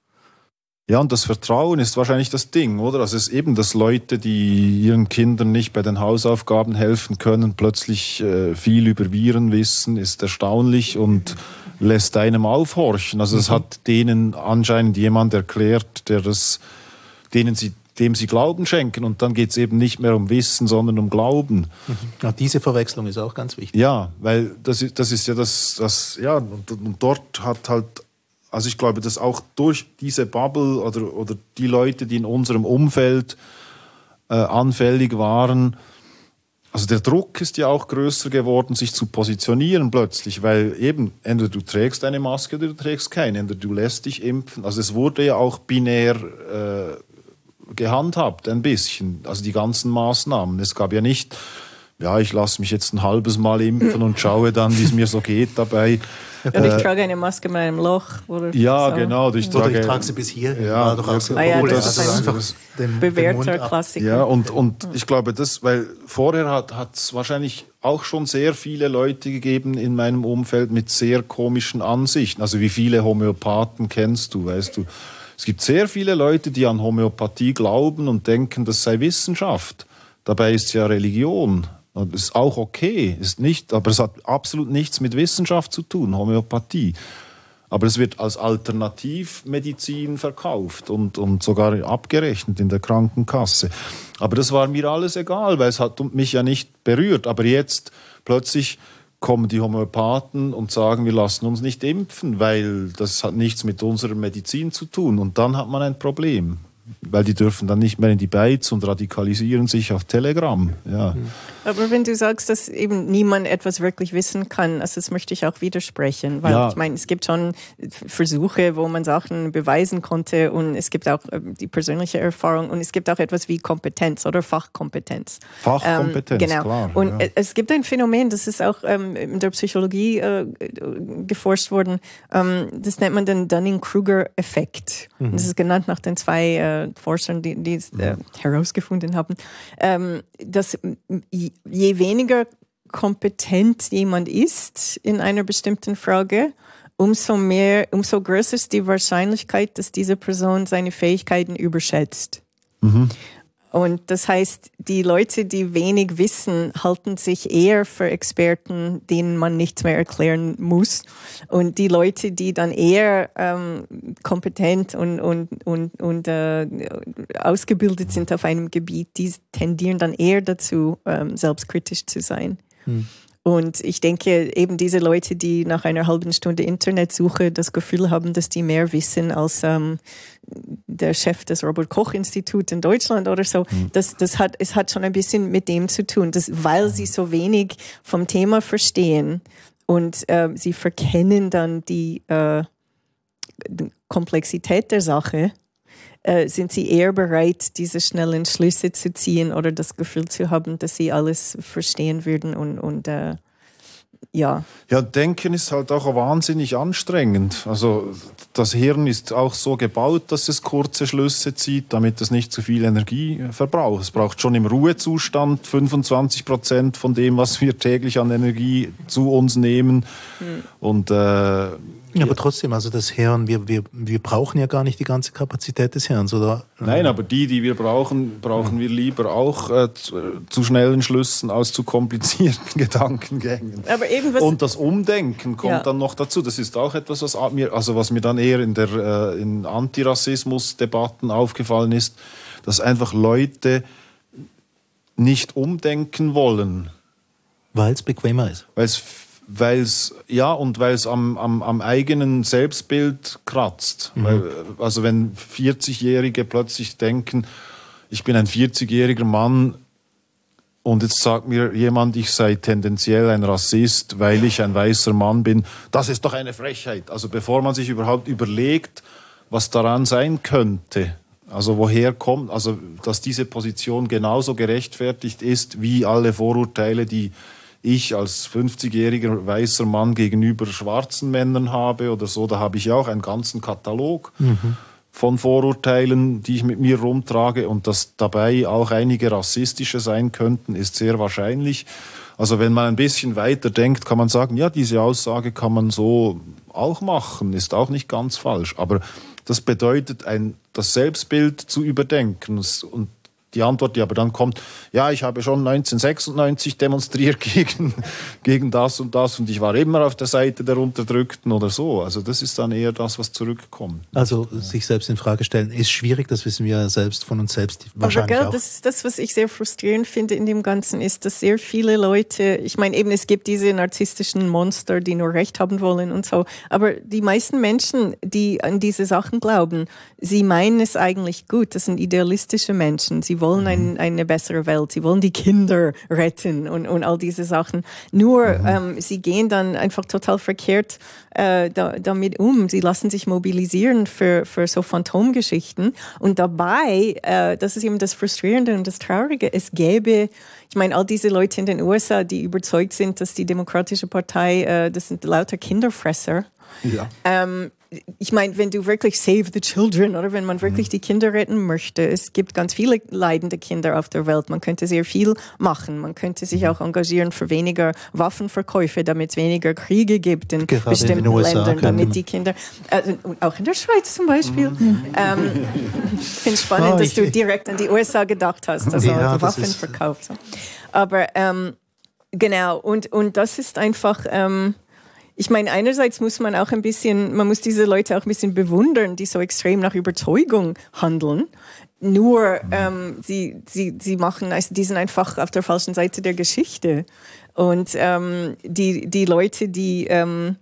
Ja, und das Vertrauen ist wahrscheinlich das Ding, oder? Also es ist eben, dass Leute, die ihren Kindern nicht bei den Hausaufgaben helfen können, plötzlich äh, viel über Viren wissen, ist erstaunlich und lässt einem aufhorchen. Also es mhm. hat denen anscheinend jemand erklärt, der das, denen sie, dem sie Glauben schenken. Und dann geht es eben nicht mehr um Wissen, sondern um Glauben. Mhm. Ja, diese Verwechslung ist auch ganz wichtig. Ja, weil das ist, das ist ja das, das ja, und, und dort hat halt also ich glaube, dass auch durch diese Bubble oder, oder die Leute, die in unserem Umfeld äh, anfällig waren, also der Druck ist ja auch größer geworden, sich zu positionieren plötzlich, weil eben entweder du trägst eine Maske oder du trägst keine, entweder du lässt dich impfen. Also es wurde ja auch binär äh, gehandhabt, ein bisschen, also die ganzen Maßnahmen. Es gab ja nicht, ja, ich lasse mich jetzt ein halbes Mal impfen und schaue dann, wie es mir so geht dabei. Und ich äh, trage eine Maske mit einem Loch. Oder ja, so. genau. Ich trage, oder ich trage sie bis hier. Ja, doch auch. Ah, ja, das, das, ist einfach den, bewährter den Klassiker. Ja, und, und ich glaube, das, weil vorher hat es wahrscheinlich auch schon sehr viele Leute gegeben in meinem Umfeld mit sehr komischen Ansichten. Also wie viele Homöopathen kennst du, weißt du? Es gibt sehr viele Leute, die an Homöopathie glauben und denken, das sei Wissenschaft. Dabei ist es ja Religion. Das ist auch okay, ist nicht, aber es hat absolut nichts mit Wissenschaft zu tun, Homöopathie. Aber es wird als Alternativmedizin verkauft und, und sogar abgerechnet in der Krankenkasse. Aber das war mir alles egal, weil es hat mich ja nicht berührt. Aber jetzt plötzlich kommen die Homöopathen und sagen, wir lassen uns nicht impfen, weil das hat nichts mit unserer Medizin zu tun. Und dann hat man ein Problem weil die dürfen dann nicht mehr in die Beiz und radikalisieren sich auf Telegram. Ja. Aber wenn du sagst, dass eben niemand etwas wirklich wissen kann, also das möchte ich auch widersprechen, weil ja. ich meine, es gibt schon Versuche, wo man Sachen beweisen konnte und es gibt auch ähm, die persönliche Erfahrung und es gibt auch etwas wie Kompetenz oder Fachkompetenz. Fachkompetenz, ähm, genau. Klar, und ja. es gibt ein Phänomen, das ist auch ähm, in der Psychologie äh, geforscht worden, ähm, das nennt man den Dunning-Kruger-Effekt. Mhm. Das ist genannt nach den zwei äh, Forschern, die, es äh, herausgefunden haben, ähm, dass je weniger kompetent jemand ist in einer bestimmten Frage, umso mehr, umso größer ist die Wahrscheinlichkeit, dass diese Person seine Fähigkeiten überschätzt. Mhm. Und das heißt, die Leute, die wenig wissen, halten sich eher für Experten, denen man nichts mehr erklären muss. Und die Leute, die dann eher ähm, kompetent und, und, und, und äh, ausgebildet sind auf einem Gebiet, die tendieren dann eher dazu, ähm, selbstkritisch zu sein. Hm. Und ich denke, eben diese Leute, die nach einer halben Stunde Internetsuche das Gefühl haben, dass die mehr wissen als ähm, der Chef des Robert Koch Instituts in Deutschland oder so, mhm. das, das hat, es hat schon ein bisschen mit dem zu tun, dass, weil sie so wenig vom Thema verstehen und äh, sie verkennen dann die, äh, die Komplexität der Sache äh, sind sie eher bereit, diese schnellen Schlüsse zu ziehen oder das Gefühl zu haben, dass sie alles verstehen würden und, und äh, ja. Ja, Denken ist halt auch wahnsinnig anstrengend. Also das Hirn ist auch so gebaut, dass es kurze Schlüsse zieht, damit es nicht zu viel Energie verbraucht. Es braucht schon im Ruhezustand 25 Prozent von dem, was wir täglich an Energie zu uns nehmen. Hm. Und äh, ja, aber trotzdem, also das Hirn, wir, wir, wir brauchen ja gar nicht die ganze Kapazität des Hirns, oder? Nein, aber die, die wir brauchen, brauchen wir lieber auch äh, zu, zu, schnellen Schlüssen als zu komplizierten Gedankengängen. Aber eben Und das Umdenken kommt ja. dann noch dazu. Das ist auch etwas, was mir, also was mir dann eher in der äh, in Antirassismus-Debatten aufgefallen ist, dass einfach Leute nicht umdenken wollen. Weil es bequemer ist. Weil es weil es ja und weil es am, am, am eigenen Selbstbild kratzt. Mhm. Weil, also wenn 40-Jährige plötzlich denken, ich bin ein 40-jähriger Mann und jetzt sagt mir jemand, ich sei tendenziell ein Rassist, weil ich ein weißer Mann bin, das ist doch eine Frechheit. Also bevor man sich überhaupt überlegt, was daran sein könnte, also woher kommt, also dass diese Position genauso gerechtfertigt ist wie alle Vorurteile, die ich als 50-jähriger weißer Mann gegenüber schwarzen Männern habe oder so, da habe ich auch einen ganzen Katalog mhm. von Vorurteilen, die ich mit mir rumtrage und dass dabei auch einige rassistische sein könnten, ist sehr wahrscheinlich. Also wenn man ein bisschen weiter denkt, kann man sagen, ja, diese Aussage kann man so auch machen, ist auch nicht ganz falsch. Aber das bedeutet, ein, das Selbstbild zu überdenken. Und die Antwort, die aber dann kommt, ja, ich habe schon 1996 demonstriert gegen, gegen das und das und ich war immer auf der Seite der Unterdrückten oder so. Also das ist dann eher das, was zurückkommt. Also sich selbst in Frage stellen ist schwierig, das wissen wir selbst von uns selbst wahrscheinlich aber, auch. Das ist das, was ich sehr frustrierend finde in dem Ganzen, ist, dass sehr viele Leute, ich meine eben, es gibt diese narzisstischen Monster, die nur Recht haben wollen und so, aber die meisten Menschen, die an diese Sachen glauben, sie meinen es eigentlich gut, das sind idealistische Menschen, sie wollen ein, mhm. eine bessere Welt, sie wollen die Kinder retten und, und all diese Sachen. Nur mhm. ähm, sie gehen dann einfach total verkehrt äh, da, damit um. Sie lassen sich mobilisieren für, für so Phantomgeschichten. Und dabei, äh, das ist eben das Frustrierende und das Traurige, es gäbe, ich meine, all diese Leute in den USA, die überzeugt sind, dass die Demokratische Partei, äh, das sind lauter Kinderfresser. Ja. Ähm, ich meine, wenn du wirklich Save the Children oder wenn man wirklich mhm. die Kinder retten möchte, es gibt ganz viele leidende Kinder auf der Welt. Man könnte sehr viel machen. Man könnte sich mhm. auch engagieren für weniger Waffenverkäufe, damit es weniger Kriege gibt in Gerade bestimmten in Ländern, damit die Kinder, äh, auch in der Schweiz zum Beispiel. Mhm. Ähm, ich finde es spannend, oh, dass du direkt an die USA gedacht hast, also ja, Waffenverkauf. Aber ähm, genau, und, und das ist einfach. Ähm, ich meine, einerseits muss man auch ein bisschen, man muss diese Leute auch ein bisschen bewundern, die so extrem nach Überzeugung handeln. Nur ähm, sie, sie, sie machen, also die sind einfach auf der falschen Seite der Geschichte. Und ähm, die, die Leute, die ähm,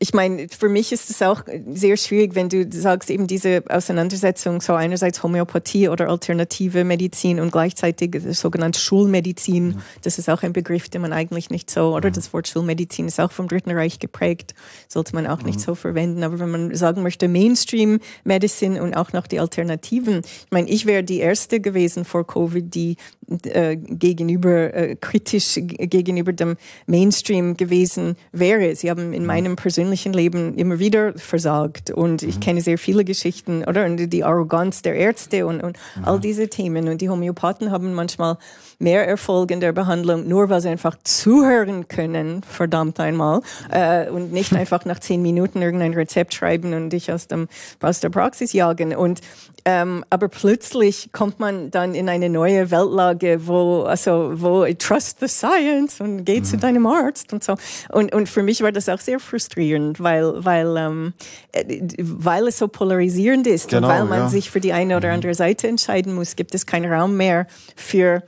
ich meine, für mich ist es auch sehr schwierig, wenn du sagst, eben diese Auseinandersetzung, so einerseits Homöopathie oder alternative Medizin und gleichzeitig sogenannte Schulmedizin. Mhm. Das ist auch ein Begriff, den man eigentlich nicht so, oder mhm. das Wort Schulmedizin ist auch vom Dritten Reich geprägt, sollte man auch nicht mhm. so verwenden. Aber wenn man sagen möchte Mainstream Medicine und auch noch die Alternativen, ich meine, ich wäre die erste gewesen vor Covid, die äh, gegenüber äh, kritisch gegenüber dem Mainstream gewesen wäre. Sie haben in meinem persönlichen persönlichen Leben immer wieder versagt. Und ich mhm. kenne sehr viele Geschichten, oder? Und die Arroganz der Ärzte und, und mhm. all diese Themen. Und die Homöopathen haben manchmal mehr Erfolg in der Behandlung, nur weil sie einfach zuhören können, verdammt einmal, äh, und nicht einfach nach zehn Minuten irgendein Rezept schreiben und dich aus, dem, aus der Praxis jagen. Und Ähm, aber plötzlich kommt man dann in eine neue Weltlage, wo, also, wo trust the science und geh mhm. zu deinem Arzt und so. Und, und für mich war das auch sehr frustrierend, weil, weil, ähm, äh, weil es so polarisierend ist genau, und weil man ja. sich für die eine oder mhm. andere Seite entscheiden muss, gibt es keinen Raum mehr für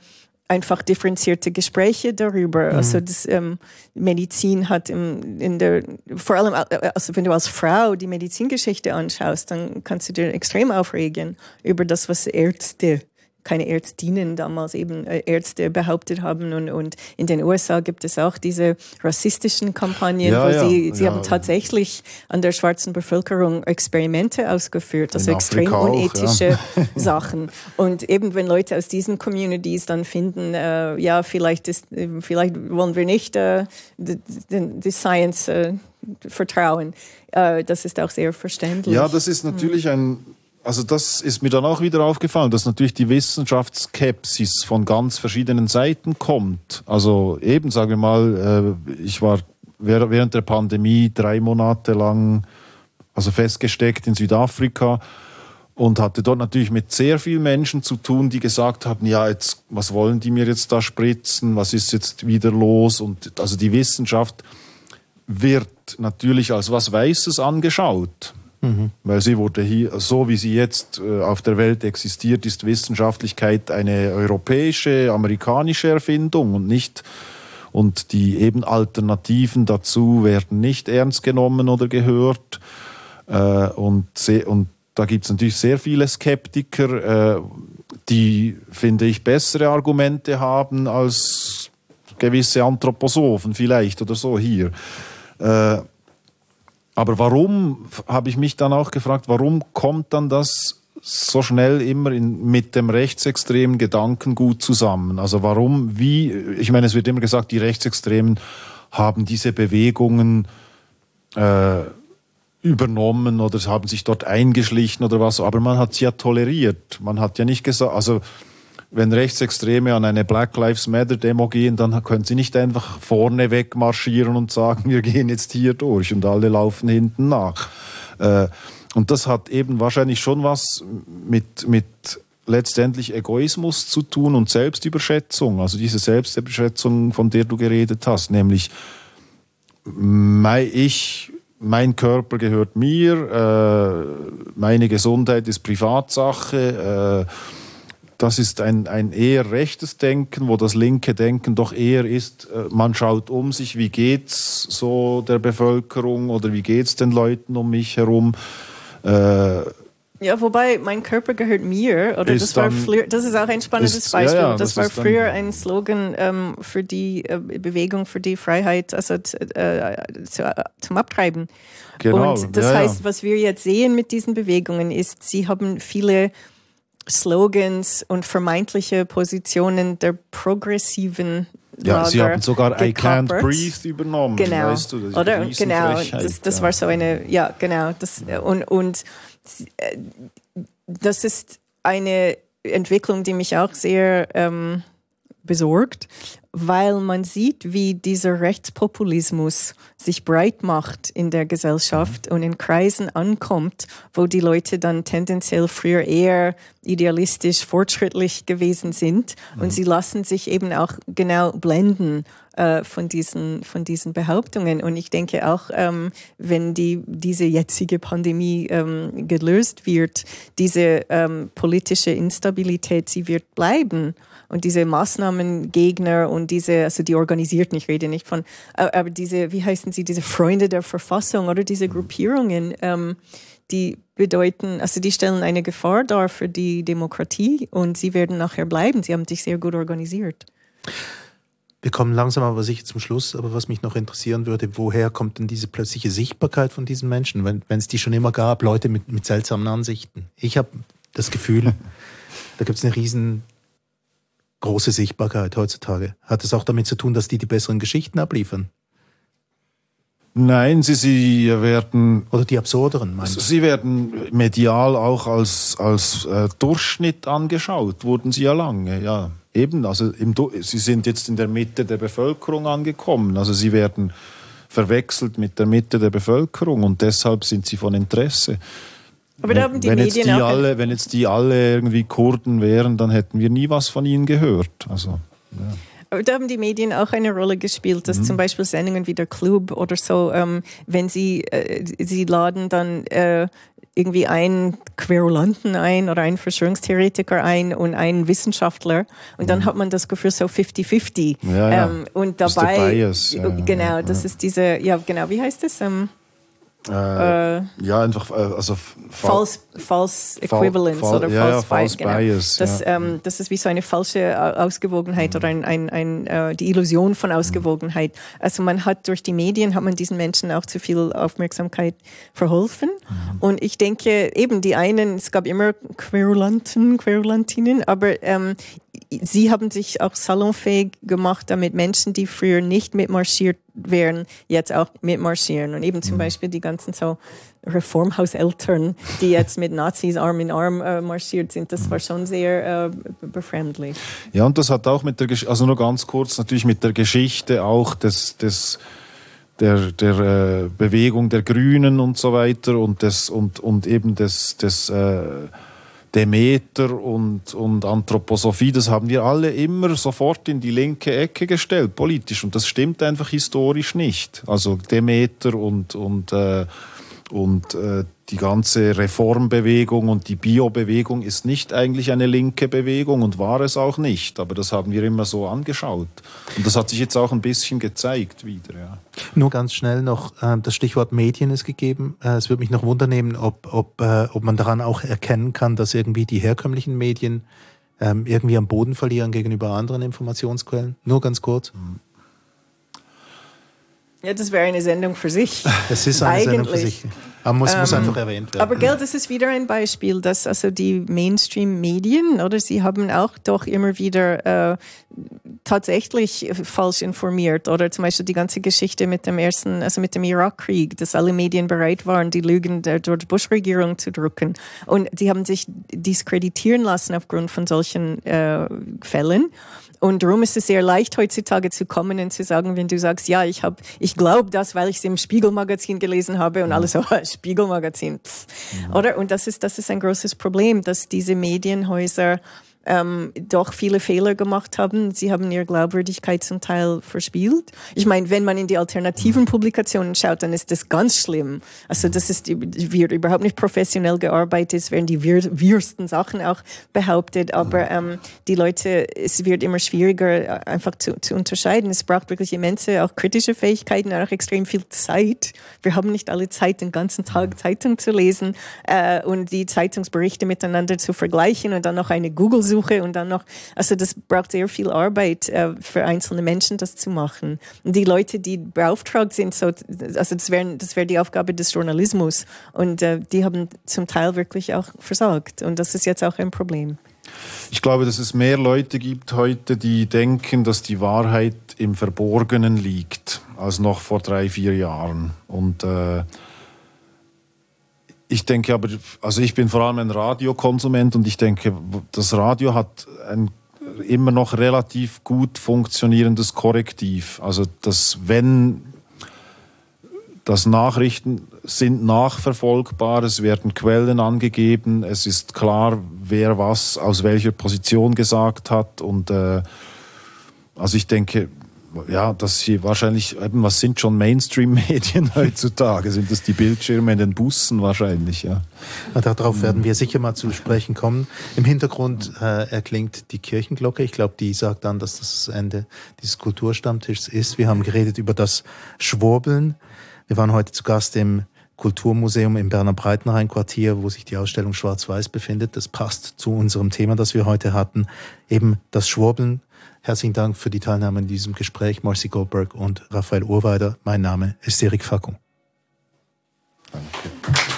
einfach differenzierte Gespräche darüber. Mhm. Also das ähm, Medizin hat im, in der, vor allem, äh, also wenn du als Frau die Medizingeschichte anschaust, dann kannst du dir extrem aufregen über das, was Ärzte keine Ärztinnen damals eben äh, Ärzte behauptet haben. Und, und in den USA gibt es auch diese rassistischen Kampagnen, ja, wo ja, sie, sie ja. haben tatsächlich an der schwarzen Bevölkerung Experimente ausgeführt, also extrem auch, unethische Sachen. Und eben wenn Leute aus diesen Communities dann finden, äh, ja, vielleicht, ist, äh, vielleicht wollen wir nicht äh, die, die, Science äh, vertrauen, äh, das ist auch sehr verständlich. Ja, das ist natürlich ein also das ist mir dann auch wieder aufgefallen, dass natürlich die Wissenschaftsskepsis von ganz verschiedenen Seiten kommt. Also eben, sagen wir mal, äh, ich war während der Pandemie drei Monate lang also festgesteckt in Südafrika und hatte dort natürlich mit sehr vielen Menschen zu tun, die gesagt haben, ja, jetzt, was wollen die mir jetzt da spritzen, was ist jetzt wieder los? Und also die Wissenschaft wird natürlich als was Weißes angeschaut. Mhm. Weil sie wurde hier, so wie sie jetzt äh, auf der Welt existiert, ist Wissenschaftlichkeit eine europäische, amerikanische Erfindung und nicht und die eben Alternativen dazu werden nicht ernst genommen oder gehört. Äh, und, und da gibt es natürlich sehr viele Skeptiker, äh, die, finde ich, bessere Argumente haben als gewisse Anthroposophen vielleicht oder so hier. Aber warum, habe ich mich dann auch gefragt, warum kommt dann das so schnell immer in, mit dem rechtsextremen Gedankengut zusammen? Also warum, wie, ich meine, es wird immer gesagt, die Rechtsextremen haben diese Bewegungen äh, übernommen oder haben sich dort eingeschlichen oder was, aber man hat sie ja toleriert. Man hat ja nicht gesagt, also wenn Rechtsextreme an eine Black Lives Matter Demo gehen, dann können sie nicht einfach vorne weg marschieren und sagen, wir gehen jetzt hier durch und alle laufen hinten nach. Äh, und das hat eben wahrscheinlich schon was mit, mit letztendlich Egoismus zu tun und Selbstüberschätzung. Also diese Selbstüberschätzung, von der du geredet hast, nämlich ich, mein Körper gehört mir, äh, meine Gesundheit ist Privatsache. Das ist ein, ein eher rechtes Denken, wo das linke Denken doch eher ist, äh, man schaut um sich, wie geht's so der Bevölkerung oder wie geht's den Leuten um mich herum. Äh, ja, wobei mein Körper gehört mir, oder das war früher, das ist auch ein spannendes ist, Beispiel. Ja, ja, das, das, war früher ein Slogan ähm, für die äh, Bewegung für die Freiheit, also äh, zu, äh, zum Abtreiben. Genau, Und das ja, heißt, was wir jetzt sehen mit diesen Bewegungen ist, sie haben viele Slogans und vermeintliche Positionen der progressiven ja, sie haben sogar I can't breathe übernommen. Genau, weißt du, oder? Genau, das, das ja. war so eine, ja, genau. Das, und, und äh, das ist eine Entwicklung, die mich auch sehr ähm, besorgt, weil man sieht, wie dieser Rechtspopulismus sich breit macht in der Gesellschaft mhm. und in Kreisen ankommt, wo die Leute dann tendenziell früher eher idealistisch, fortschrittlich gewesen sind mhm. und sie lassen sich eben auch genau blenden äh, von, diesen, von diesen Behauptungen. Und ich denke auch, ähm, wenn die, diese jetzige Pandemie ähm, gelöst wird, diese ähm, politische Instabilität, sie wird bleiben. Und diese Maßnahmengegner und diese, also die organisierten, ich rede nicht von, äh, aber diese, wie heißen sie, diese Freunde der Verfassung oder diese. Gruppierungen, ähm, die bedeuten, also die stellen eine Gefahr dar für die Demokratie und sie werden nachher bleiben. Sie haben sich sehr gut organisiert. Wir kommen langsam aber sicher zum Schluss, aber was mich noch interessieren würde, woher kommt denn diese plötzliche Sichtbarkeit von diesen Menschen, wenn es die schon immer gab, Leute mit, mit seltsamen Ansichten? Ich habe das Gefühl, da gibt es eine riesen große Sichtbarkeit heutzutage. Hat es auch damit zu tun, dass die die besseren Geschichten abliefern? Nein, sie, sie werden. Oder die absurderen, meinst du? Sie werden medial auch als, als äh, Durchschnitt angeschaut, wurden sie ja lange, ja. Eben, also im, sie sind jetzt in der Mitte der Bevölkerung angekommen. Also sie werden verwechselt mit der Mitte der Bevölkerung und deshalb sind sie von Interesse. Aber da haben die wenn Medien jetzt die alle, wenn jetzt die alle irgendwie Kurden wären, dann hätten wir nie was von ihnen gehört. Also Aber da haben die Medien auch eine Rolle gespielt, dass zum Beispiel Sendungen wie der Club oder so, ähm, wenn sie, äh, sie laden dann äh, irgendwie einen Querulanten ein oder einen Verschwörungstheoretiker ein und einen Wissenschaftler und dann hat man das Gefühl so 50-50. Ja, ja. Ähm, und Das ist der dabei, Bias, ja, ja, genau, ja, das ja. ist diese, ja genau, wie heißt das? Ähm, äh, äh, ja, einfach, äh, also false, false Fal- Equivalence fal- oder ja, false, false Bias, genau. Bias, das, ja. ähm, das ist wie so eine falsche äh, Ausgewogenheit Mhm. oder ein, ein, ein, äh, die Illusion von Ausgewogenheit. Also man hat durch die Medien hat man diesen Menschen auch zu viel Aufmerksamkeit verholfen. Mhm. Und ich denke eben die einen, es gab immer Querulanten, Querulantinnen, aber ähm, sie haben sich auch salonfähig gemacht, damit Menschen, die früher nicht mitmarschiert wären, jetzt auch mitmarschieren. Und eben Mhm. zum Beispiel die ganzen so Reformhauseltern, die jetzt mit Nazis Arm in Arm äh, marschiert sind, das war schon sehr äh, befremdlich. Ja, und das hat auch mit der Geschichte, also nur ganz kurz, natürlich mit der Geschichte auch des, des der, der äh, Bewegung der Grünen und so weiter und des und, und eben des, des äh, Demeter und, und Anthroposophie, das haben wir alle immer sofort in die linke Ecke gestellt, politisch. Und das stimmt einfach historisch nicht. Also Demeter und, und, äh, und äh, die ganze Reformbewegung und die Biobewegung ist nicht eigentlich eine linke Bewegung und war es auch nicht. Aber das haben wir immer so angeschaut. Und das hat sich jetzt auch ein bisschen gezeigt wieder. Ja. Nur ganz schnell noch, äh, das Stichwort Medien ist gegeben. Äh, es würde mich noch wundernehmen, ob, ob, äh, ob man daran auch erkennen kann, dass irgendwie die herkömmlichen Medien ähm, irgendwie am Boden verlieren gegenüber anderen Informationsquellen. Nur ganz kurz. Ja, das wäre eine Sendung für sich. Es ist eine Sendung für Eigentlich. sich. Aber muss, muss Ähm, einfach erwähnt werden. Aber gell, das ist wieder ein Beispiel, dass also die Mainstream-Medien, oder sie haben auch doch immer wieder äh, tatsächlich falsch informiert. Oder zum Beispiel die ganze Geschichte mit dem ersten, also mit dem Irakkrieg, dass alle Medien bereit waren, die Lügen der George Bush-Regierung zu drucken. Und sie haben sich diskreditieren lassen aufgrund von solchen äh, Fällen. Und darum ist es sehr leicht heutzutage zu kommen und zu sagen, wenn du sagst, ja, ich habe, ich glaube das, weil ich es im Spiegelmagazin gelesen habe und alles so Spiegelmagazin, pff. oder? Und das ist das ist ein großes Problem, dass diese Medienhäuser ähm, doch viele Fehler gemacht haben. Sie haben ihre Glaubwürdigkeit zum Teil verspielt. Ich meine, wenn man in die alternativen Publikationen schaut, dann ist das ganz schlimm. Also das ist wird überhaupt nicht professionell gearbeitet, es werden die wir wirsten Sachen auch behauptet, aber ähm, die Leute, es wird immer schwieriger äh, einfach zu, zu unterscheiden. Es braucht wirklich immense auch kritische Fähigkeiten, auch extrem viel Zeit. Wir haben nicht alle Zeit, den ganzen Tag Zeitung zu lesen äh, und die Zeitungsberichte miteinander zu vergleichen und dann noch eine Google Suche und dann noch, also das braucht sehr viel Arbeit äh, für einzelne Menschen, das zu machen. Und die Leute, die beauftragt sind, so, also das wäre das wär die Aufgabe des Journalismus und äh, die haben zum Teil wirklich auch versagt und das ist jetzt auch ein Problem. Ich glaube, dass es mehr Leute gibt heute, die denken, dass die Wahrheit im Verborgenen liegt, als noch vor drei, vier Jahren. Und äh, ich denke aber, also ich bin vor allem ein Radiokonsument und ich denke, das Radio hat ein immer noch relativ gut funktionierendes Korrektiv. Also, dass wenn das Nachrichten sind nachverfolgbar, es werden Quellen angegeben, es ist klar, wer was aus welcher Position gesagt hat und äh, also ich denke, ja, dass sie wahrscheinlich, eben, was sind schon Mainstream-Medien heutzutage? Sind das die Bildschirme in den Bussen wahrscheinlich, ja? Darauf werden wir sicher mal zu sprechen kommen. Im Hintergrund äh, erklingt die Kirchenglocke. Ich glaube, die sagt dann, dass das das Ende dieses Kulturstammtischs ist. Wir haben geredet über das Schwurbeln. Wir waren heute zu Gast im Kulturmuseum im Berner Breitenrhein-Quartier, wo sich die Ausstellung Schwarz-Weiß befindet. Das passt zu unserem Thema, das wir heute hatten, eben das Schwurbeln. Herzlichen Dank für die Teilnahme in diesem Gespräch, Marcy Goldberg und Raphael Urweider. Mein Name ist Erik Fackung. Danke.